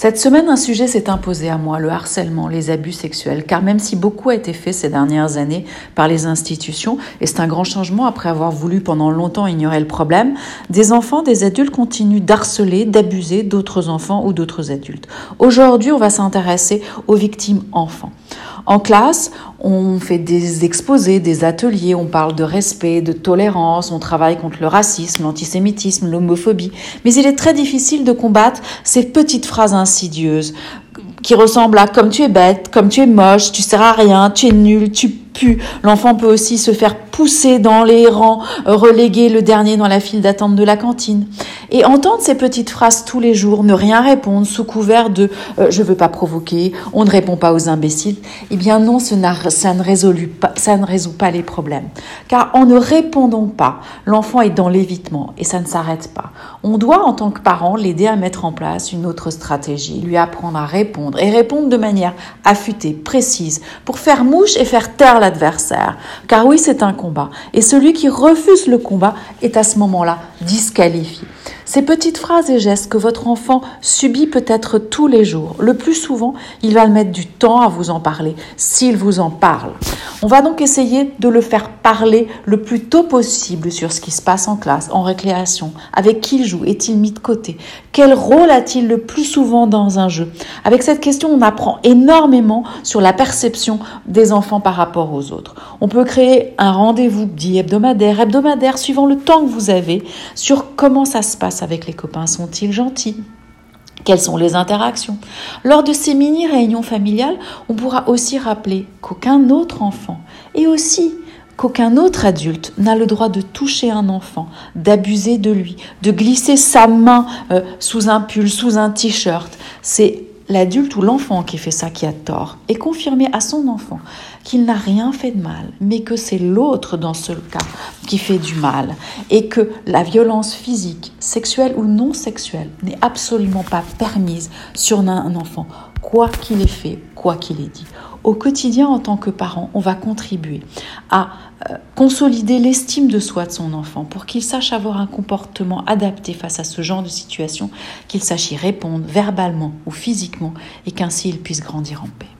Cette semaine, un sujet s'est imposé à moi, le harcèlement, les abus sexuels, car même si beaucoup a été fait ces dernières années par les institutions, et c'est un grand changement après avoir voulu pendant longtemps ignorer le problème, des enfants, des adultes continuent d'harceler, d'abuser d'autres enfants ou d'autres adultes. Aujourd'hui, on va s'intéresser aux victimes enfants. En classe, on fait des exposés, des ateliers, on parle de respect, de tolérance, on travaille contre le racisme, l'antisémitisme, l'homophobie. Mais il est très difficile de combattre ces petites phrases insidieuses qui ressemblent à comme tu es bête, comme tu es moche, tu sers à rien, tu es nul, tu pues. L'enfant peut aussi se faire pousser dans les rangs, reléguer le dernier dans la file d'attente de la cantine. Et entendre ces petites phrases tous les jours, ne rien répondre sous couvert de euh, je veux pas provoquer, on ne répond pas aux imbéciles, eh bien non, ça ne, résout pas, ça ne résout pas les problèmes. Car en ne répondant pas, l'enfant est dans l'évitement et ça ne s'arrête pas. On doit, en tant que parent, l'aider à mettre en place une autre stratégie, lui apprendre à répondre et répondre de manière affûtée, précise, pour faire mouche et faire taire l'adversaire. Car oui, c'est un combat. Et celui qui refuse le combat est à ce moment-là disqualifié. Ces petites phrases et gestes que votre enfant subit peut-être tous les jours, le plus souvent, il va mettre du temps à vous en parler, s'il vous en parle. On va donc essayer de le faire parler le plus tôt possible sur ce qui se passe en classe, en récréation, avec qui il joue, est-il mis de côté, quel rôle a-t-il le plus souvent dans un jeu? Avec cette question, on apprend énormément sur la perception des enfants par rapport aux autres. On peut créer un rendez-vous dit hebdomadaire, hebdomadaire, suivant le temps que vous avez, sur comment ça se passe avec les copains Sont-ils gentils? Quelles sont les interactions? Lors de ces mini-réunions familiales, on pourra aussi rappeler qu'aucun autre enfant et aussi qu'aucun autre adulte n'a le droit de toucher un enfant, d'abuser de lui, de glisser sa main euh, sous un pull, sous un t-shirt. C'est l'adulte ou l'enfant qui fait ça qui a tort et confirmer à son enfant qu'il n'a rien fait de mal, mais que c'est l'autre dans ce cas qui fait du mal et que la violence physique, sexuelle ou non sexuelle n'est absolument pas permise sur un enfant, quoi qu'il ait fait, quoi qu'il ait dit. Au quotidien, en tant que parent, on va contribuer à euh, consolider l'estime de soi de son enfant pour qu'il sache avoir un comportement adapté face à ce genre de situation, qu'il sache y répondre verbalement ou physiquement et qu'ainsi il puisse grandir en paix.